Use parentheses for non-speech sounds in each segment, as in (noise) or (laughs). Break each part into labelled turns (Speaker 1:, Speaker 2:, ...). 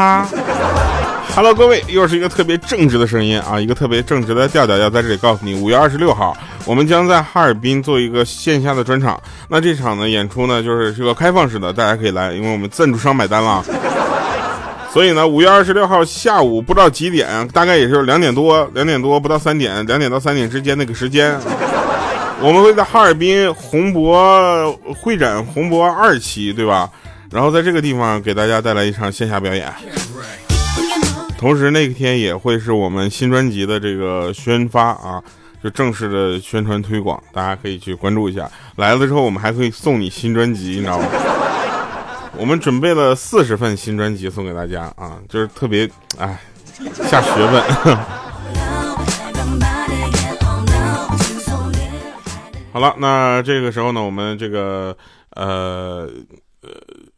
Speaker 1: 哈。Hello，各位，又是一个特别正直的声音啊，一个特别正直的调调，要在这里告诉你，五月二十六号，我们将在哈尔滨做一个线下的专场。那这场呢，演出呢，就是是个开放式的，大家可以来，因为我们赞助商买单了。所以呢，五月二十六号下午不知道几点，大概也是两点多，两点多不到三点，两点到三点之间那个时间，我们会在哈尔滨宏博会展宏博二期，对吧？然后在这个地方给大家带来一场线下表演。同时那天也会是我们新专辑的这个宣发啊，就正式的宣传推广，大家可以去关注一下。来了之后，我们还可以送你新专辑，你知道吗？我们准备了四十份新专辑送给大家啊，就是特别哎下学问。(laughs) 好了，那这个时候呢，我们这个呃呃，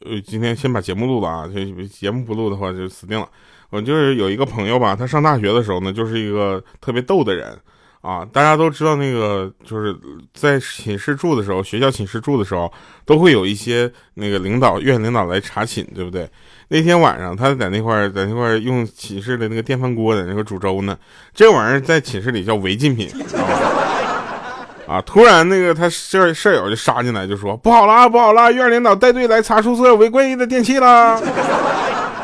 Speaker 1: 呃今天先把节目录了啊，这节目不录的话就死定了。我就是有一个朋友吧，他上大学的时候呢，就是一个特别逗的人啊。大家都知道，那个就是在寝室住的时候，学校寝室住的时候，都会有一些那个领导、院领导来查寝，对不对？那天晚上，他在那块在那块用寝室的那个电饭锅在那块煮粥呢。这玩意儿在寝室里叫违禁品啊！啊突然，那个他舍舍友就杀进来，就说：“不好了，不好了，院领导带队来查宿舍违规的电器了。”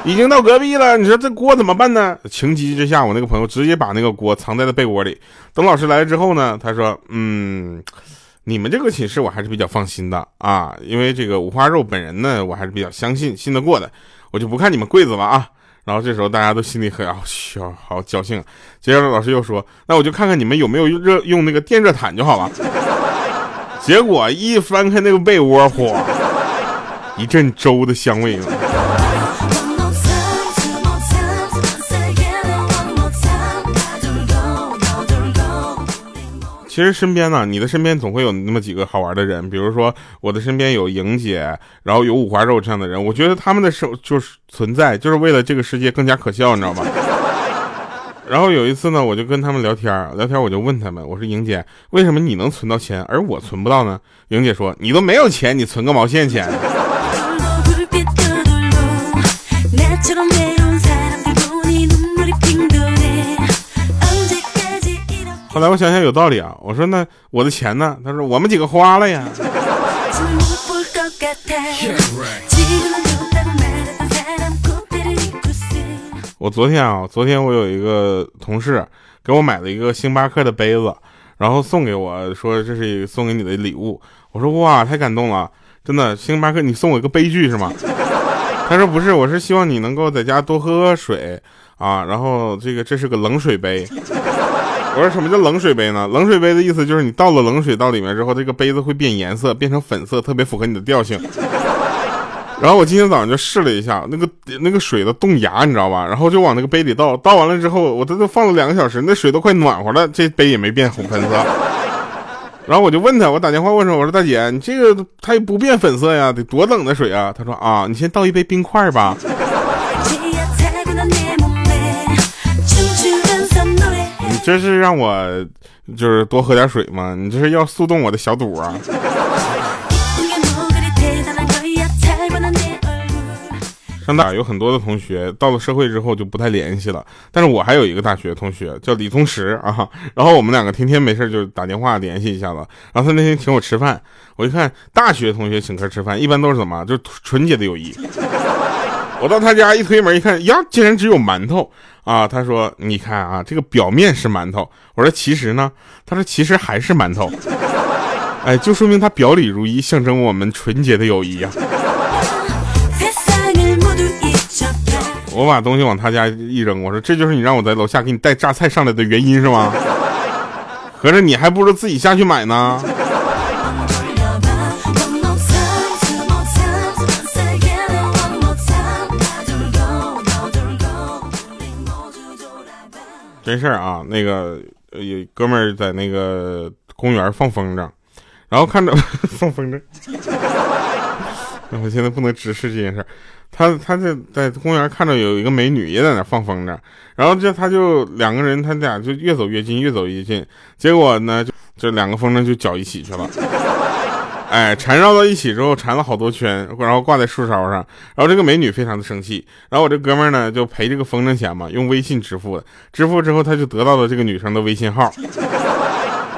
Speaker 1: 已经到隔壁了，你说这锅怎么办呢？情急之下，我那个朋友直接把那个锅藏在了被窝里。等老师来了之后呢，他说：“嗯，你们这个寝室我还是比较放心的啊，因为这个五花肉本人呢，我还是比较相信、信得过的。我就不看你们柜子了啊。”然后这时候大家都心里很好好侥幸。接着老师又说：“那我就看看你们有没有热用那个电热毯就好了。”结果一翻开那个被窝，嚯，一阵粥的香味。其实身边呢，你的身边总会有那么几个好玩的人，比如说我的身边有莹姐，然后有五花肉这样的人，我觉得他们的手就是存在，就是为了这个世界更加可笑，你知道吗？(laughs) 然后有一次呢，我就跟他们聊天，聊天我就问他们，我说莹姐，为什么你能存到钱，而我存不到呢？莹姐说，你都没有钱，你存个毛线钱？后来我想想有道理啊，我说那我的钱呢？他说我们几个花了呀。我昨天啊，昨天我有一个同事给我买了一个星巴克的杯子，然后送给我说这是送给你的礼物。我说哇，太感动了，真的，星巴克你送我一个悲剧是吗？(laughs) 他说不是，我是希望你能够在家多喝喝水啊，然后这个这是个冷水杯。我说什么叫冷水杯呢？冷水杯的意思就是你倒了冷水到里面之后，这个杯子会变颜色，变成粉色，特别符合你的调性。(laughs) 然后我今天早上就试了一下，那个那个水的冻牙，你知道吧？然后就往那个杯里倒，倒完了之后，我这都放了两个小时，那水都快暖和了，这杯也没变红粉色。然后我就问他，我打电话问他，我说大姐，你这个它也不变粉色呀？得多冷的水啊？他说啊，你先倒一杯冰块吧。这是让我就是多喝点水吗？你这是要速冻我的小肚啊！上大有很多的同学到了社会之后就不太联系了，但是我还有一个大学同学叫李宗石啊，然后我们两个天天没事就打电话联系一下子。然后他那天请我吃饭，我一看大学同学请客吃饭一般都是怎么，就是纯洁的友谊。我到他家一推门一看，呀，竟然只有馒头。啊，他说：“你看啊，这个表面是馒头。”我说：“其实呢？”他说：“其实还是馒头。”哎，就说明他表里如一，象征我们纯洁的友谊啊。我把东西往他家一扔，我说：“这就是你让我在楼下给你带榨菜上来的原因是吗？合着你还不如自己下去买呢。”没事儿啊，那个有哥们儿在那个公园放风筝，然后看着 (laughs) 放风筝，(laughs) 我现在不能直视这件事儿。他他在在公园看着有一个美女也在那放风筝，然后就他就两个人，他俩就越走越近，越走越近，结果呢就这两个风筝就搅一起去了。哎，缠绕到一起之后，缠了好多圈，然后挂在树梢上。然后这个美女非常的生气，然后我这哥们呢就赔这个风筝钱嘛，用微信支付的。支付之后，他就得到了这个女生的微信号。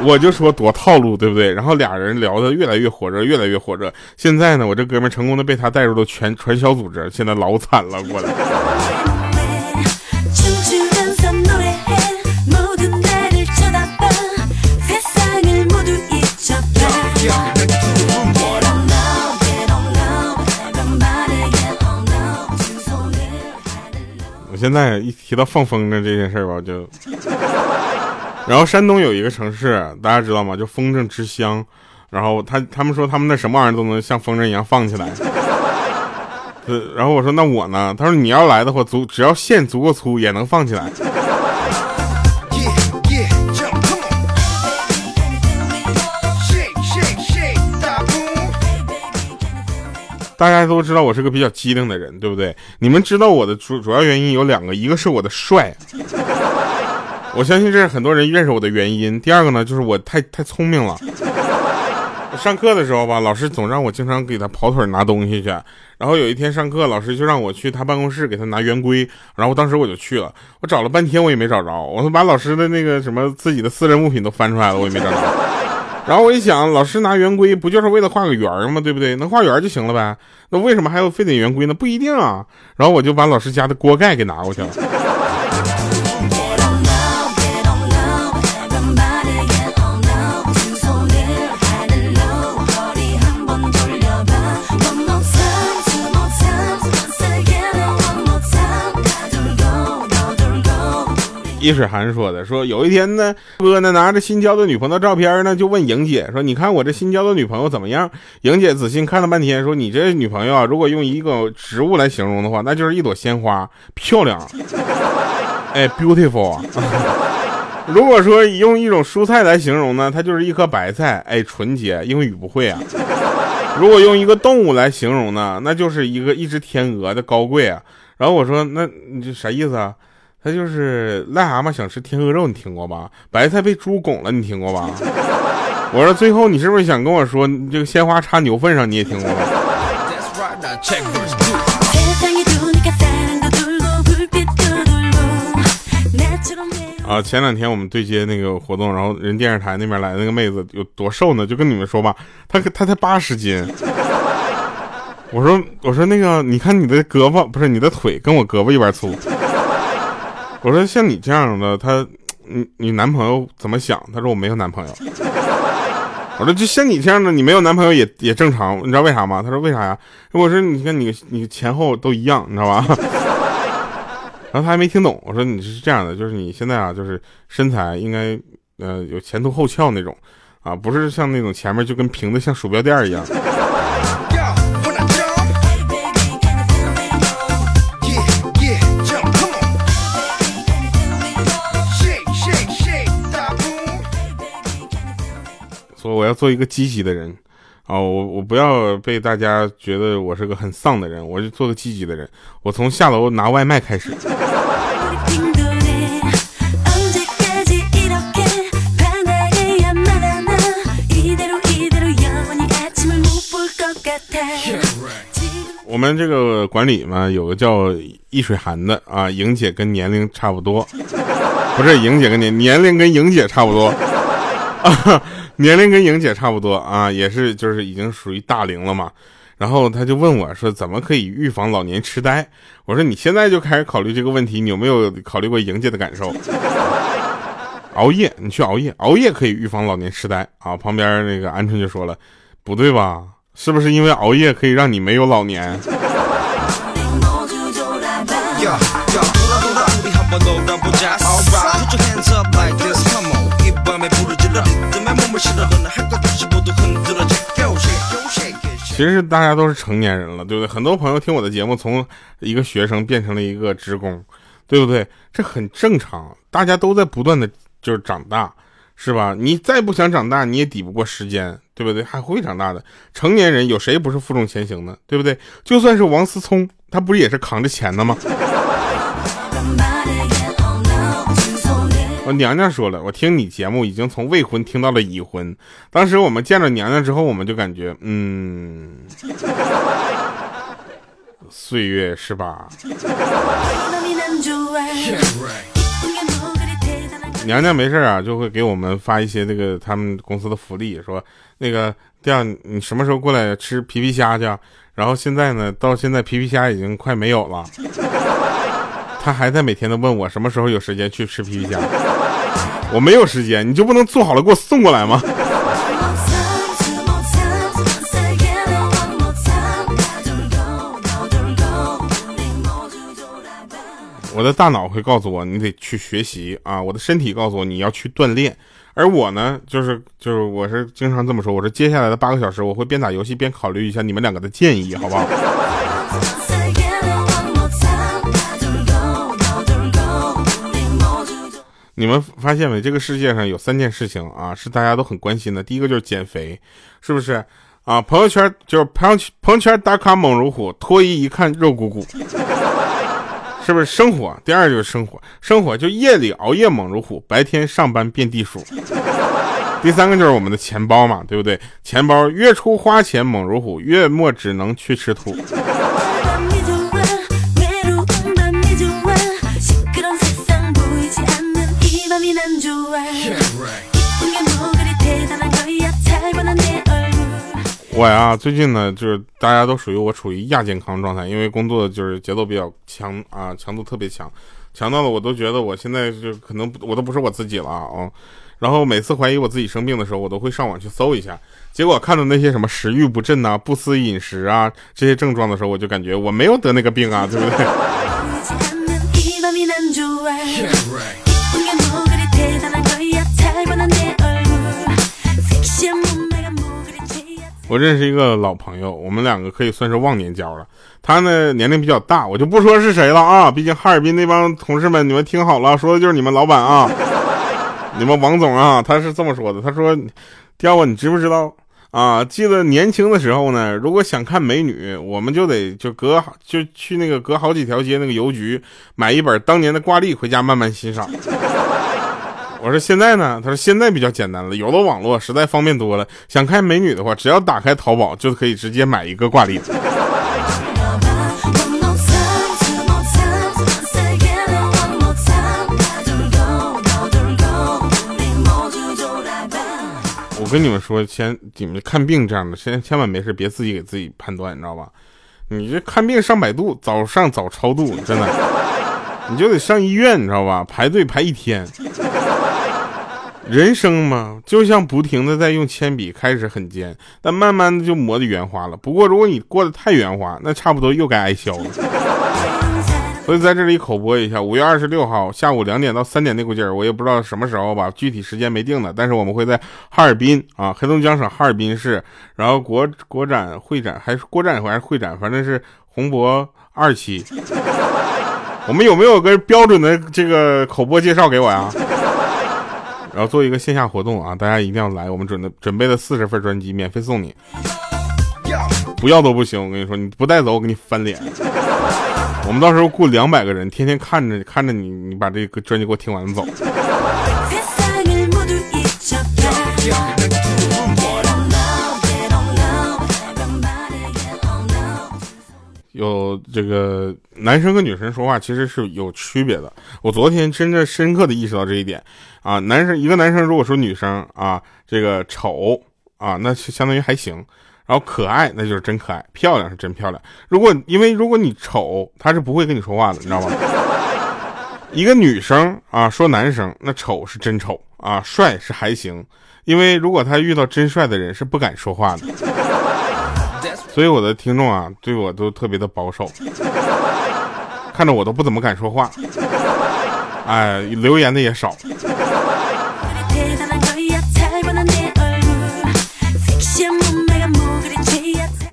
Speaker 1: 我就说多套路，对不对？然后俩人聊得越来越火热，越来越火热。现在呢，我这哥们成功的被他带入了全传销组织，现在老惨了，过来。现在一提到放风筝这件事儿吧，就，(laughs) 然后山东有一个城市，大家知道吗？就风筝之乡，然后他他们说他们那什么玩意儿都能像风筝一样放起来。(laughs) 呃，然后我说那我呢？他说你要来的话，足只要线足够粗也能放起来。大家都知道我是个比较机灵的人，对不对？你们知道我的主主要原因有两个，一个是我的帅，我相信这是很多人认识我的原因。第二个呢，就是我太太聪明了。上课的时候吧，老师总让我经常给他跑腿拿东西去。然后有一天上课，老师就让我去他办公室给他拿圆规，然后当时我就去了。我找了半天，我也没找着。我把老师的那个什么自己的私人物品都翻出来了，我也没找着。然后我一想，老师拿圆规不就是为了画个圆吗？对不对？能画圆就行了呗。那为什么还要非得圆规呢？不一定啊。然后我就把老师家的锅盖给拿过去了。易水寒说的，说有一天呢，哥呢拿着新交的女朋友照片呢，就问莹姐说：“你看我这新交的女朋友怎么样？”莹姐仔细看了半天，说：“你这女朋友啊，如果用一个植物来形容的话，那就是一朵鲜花，漂亮，(laughs) 哎，beautiful。如果说用一种蔬菜来形容呢，它就是一颗白菜，哎，纯洁。英语不会啊。如果用一个动物来形容呢，那就是一个一只天鹅的高贵啊。然后我说：“那你这啥意思啊？”他就是癞蛤蟆想吃天鹅肉，你听过吧？白菜被猪拱了，你听过吧？(laughs) 我说最后你是不是想跟我说，这个鲜花插牛粪上，你也听过吧？啊，前两天我们对接那个活动，然后人电视台那边来的那个妹子有多瘦呢？就跟你们说吧，她她才八十斤。我说我说那个，你看你的胳膊不是你的腿跟我胳膊一般粗。我说像你这样的，他，你你男朋友怎么想？他说我没有男朋友。我说就像你这样的，你没有男朋友也也正常，你知道为啥吗？他说为啥呀？我说你看你你前后都一样，你知道吧？(laughs) 然后他还没听懂。我说你是这样的，就是你现在啊，就是身材应该呃有前凸后翘那种啊，不是像那种前面就跟平的像鼠标垫一样。我要做一个积极的人，啊，我我不要被大家觉得我是个很丧的人，我就做个积极的人。我从下楼拿外卖开始。我们这个管理嘛，有个叫易水寒的啊，莹姐跟年龄差不多，不是莹姐跟年年龄跟莹姐差不多啊。(laughs) 年龄跟莹姐差不多啊，也是就是已经属于大龄了嘛。然后他就问我说：“怎么可以预防老年痴呆？”我说：“你现在就开始考虑这个问题，你有没有考虑过莹姐的感受？(laughs) 熬夜，你去熬夜，熬夜可以预防老年痴呆啊。”旁边那个鹌鹑就说了：“不对吧？是不是因为熬夜可以让你没有老年？”其实大家都是成年人了，对不对？很多朋友听我的节目，从一个学生变成了一个职工，对不对？这很正常，大家都在不断的就是长大，是吧？你再不想长大，你也抵不过时间，对不对？还会长大的。成年人有谁不是负重前行的，对不对？就算是王思聪，他不是也是扛着钱的吗？娘娘说了，我听你节目已经从未婚听到了已婚。当时我们见了娘娘之后，我们就感觉，嗯，岁月是吧？娘娘没事啊，就会给我们发一些那个他们公司的福利，说那个这样你什么时候过来吃皮皮虾去？然后现在呢，到现在皮皮虾已经快没有了，他还在每天都问我什么时候有时间去吃皮皮虾。我没有时间，你就不能做好了给我送过来吗？(laughs) 我的大脑会告诉我你得去学习啊，我的身体告诉我你要去锻炼，而我呢，就是就是我是经常这么说，我说接下来的八个小时我会边打游戏边考虑一下你们两个的建议，好不好？(laughs) 你们发现没？这个世界上有三件事情啊，是大家都很关心的。第一个就是减肥，是不是啊？朋友圈就是朋友圈朋友圈打卡猛如虎，脱衣一看肉鼓鼓。(laughs) 是不是生活？第二就是生活，生活就夜里熬夜猛如虎，白天上班遍地鼠。第三个就是我们的钱包嘛，对不对？钱包月初花钱猛如虎，月末只能去吃土。我呀，最近呢，就是大家都属于我处于亚健康状态，因为工作就是节奏比较强啊，强度特别强，强到了我都觉得我现在就可能我都不是我自己了啊。然后每次怀疑我自己生病的时候，我都会上网去搜一下，结果看到那些什么食欲不振呐、不思饮食啊这些症状的时候，我就感觉我没有得那个病啊，对不对？我认识一个老朋友，我们两个可以算是忘年交了。他呢年龄比较大，我就不说是谁了啊。(laughs) 毕竟哈尔滨那帮同事们，你们听好了，说的就是你们老板啊，(laughs) 你们王总啊，他是这么说的。他说：“刁啊，你知不知道啊？记得年轻的时候呢，如果想看美女，我们就得就隔就去那个隔好几条街那个邮局买一本当年的挂历回家慢慢欣赏。”我说现在呢？他说现在比较简单了，有了网络，实在方便多了。想看美女的话，只要打开淘宝，就可以直接买一个挂历。我跟你们说，先你们看病这样的，先千万没事别自己给自己判断，你知道吧？你这看病上百度，早上早超度，真的，你就得上医院，你知道吧？排队排一天。人生嘛，就像不停的在用铅笔，开始很尖，但慢慢的就磨的圆滑了。不过如果你过得太圆滑，那差不多又该挨削了。(laughs) 所以在这里口播一下，五月二十六号下午两点到三点那股劲儿，我也不知道什么时候吧，具体时间没定呢。但是我们会在哈尔滨啊，黑龙江省哈尔滨市，然后国国展会展还是国展还是会展，反正是红博二期。(laughs) 我们有没有个标准的这个口播介绍给我呀？然后做一个线下活动啊，大家一定要来，我们准的准备了四十份专辑，免费送你，不要都不行。我跟你说，你不带走，我给你翻脸。我们到时候雇两百个人，天天看着看着你，你把这个专辑给我听完走。有这个男生跟女生说话其实是有区别的。我昨天真的深刻的意识到这一点啊，男生一个男生如果说女生啊这个丑啊，那相当于还行，然后可爱那就是真可爱，漂亮是真漂亮。如果因为如果你丑，他是不会跟你说话的，你知道吗？一个女生啊说男生那丑是真丑啊，帅是还行，因为如果他遇到真帅的人是不敢说话的。所以我的听众啊，对我都特别的保守，(laughs) 看着我都不怎么敢说话，哎，留言的也少。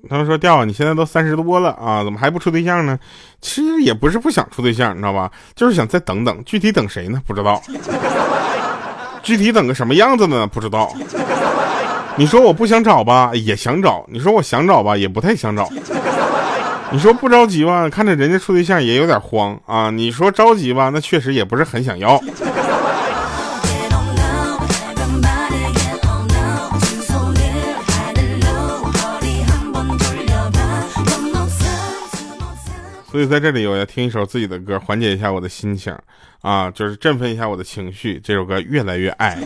Speaker 1: 他们说：“调，你现在都三十多了啊，怎么还不处对象呢？其实也不是不想处对象，你知道吧？就是想再等等，具体等谁呢？不知道。具体等个什么样子呢？不知道。”你说我不想找吧也想找你说我想找吧也不太想找。你说不着急吧看着人家处对象也有点慌啊。你说着急吧那确实也不是很想要。所以在这里我要听一首自己的歌缓解一下我的心情啊就是振奋一下我的情绪这首歌越来越爱。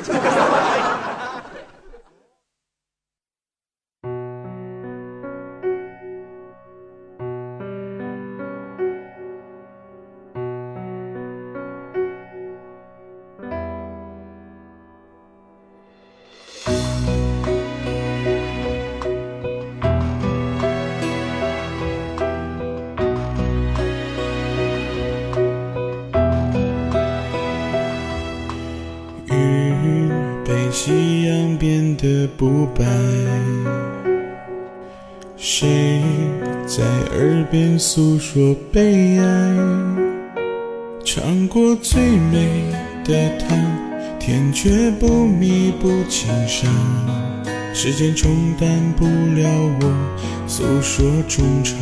Speaker 2: 不白，谁在耳边诉说悲哀？尝过最美的糖，甜却不弥补情伤。时间冲淡不了我诉说衷肠，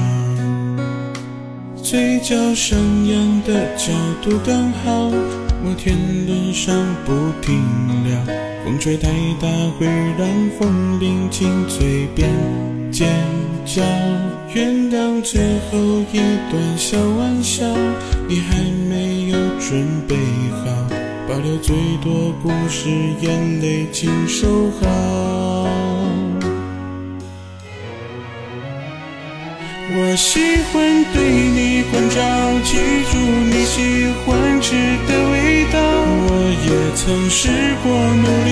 Speaker 2: 嘴角上扬的角度刚好，摩天轮上不停聊。风吹太大，会让风铃进嘴边尖叫。原谅最后一段小玩笑，你还没有准备好，保留最多不是，眼泪请收好。我喜欢对你关照，记住你喜欢吃的味道。我也曾试过努力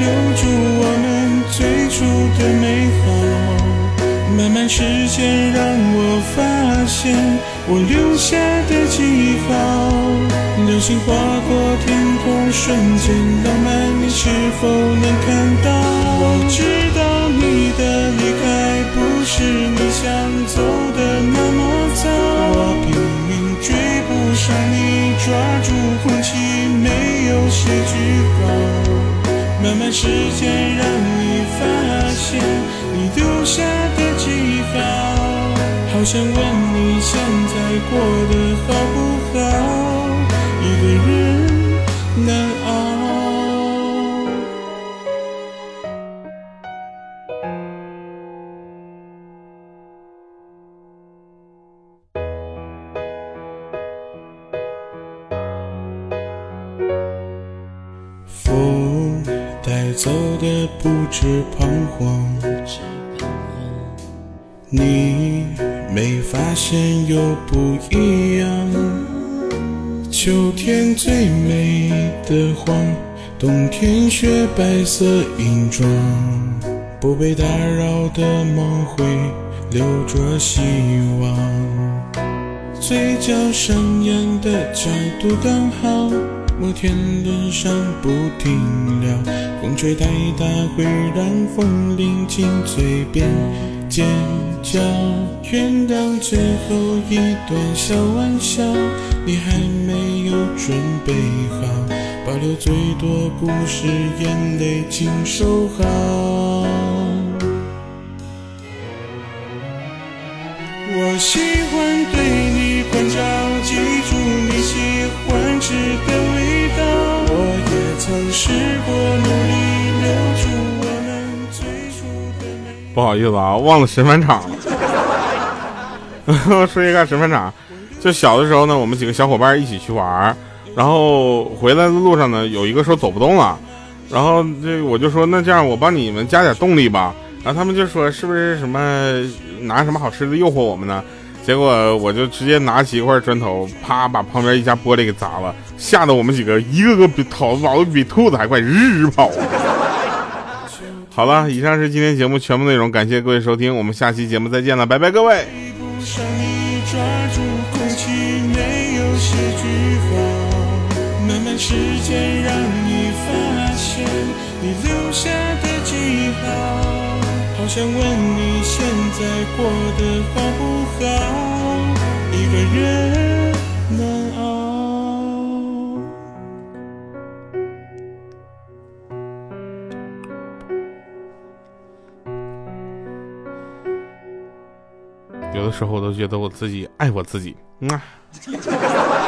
Speaker 2: 留住我们最初的美好，慢慢时间让我发现我留下的记号。流星划过天空，瞬间浪漫，你是否能看到？我知道你的离开不是你想走。抓住空气，没有诗句好慢慢时间让你发现你留下的记号，好想问你现在过得好不好？你没发现又不一样。秋天最美的黄，冬天雪白色银装。不被打扰的梦会留着希望，嘴角上扬的角度刚好。摩天轮上不停聊，风吹太大会让风铃进嘴边尖叫。原谅最后一段小玩笑，你还没有准备好，保留最多故事，眼泪请收好。我喜欢对你关照，记住你喜欢吃的味道。我也曾试过努力留住。
Speaker 1: 不好意思啊，忘了神返场了。(laughs) 说一个神返场，就小的时候呢，我们几个小伙伴一起去玩，然后回来的路上呢，有一个说走不动了，然后这我就说那这样我帮你们加点动力吧，然后他们就说是不是什么拿什么好吃的诱惑我们呢？结果我就直接拿起一块砖头，啪把旁边一家玻璃给砸了，吓得我们几个一个个比跑跑的比兔子还快，日日跑。好了，以上是今天节目全部内容，感谢各位收听，我们下期节目再见了，拜拜各位。
Speaker 2: 好想问你现在过得好不好？一个人
Speaker 1: 的时候我都觉得我自己爱我自己，嗯啊。(laughs)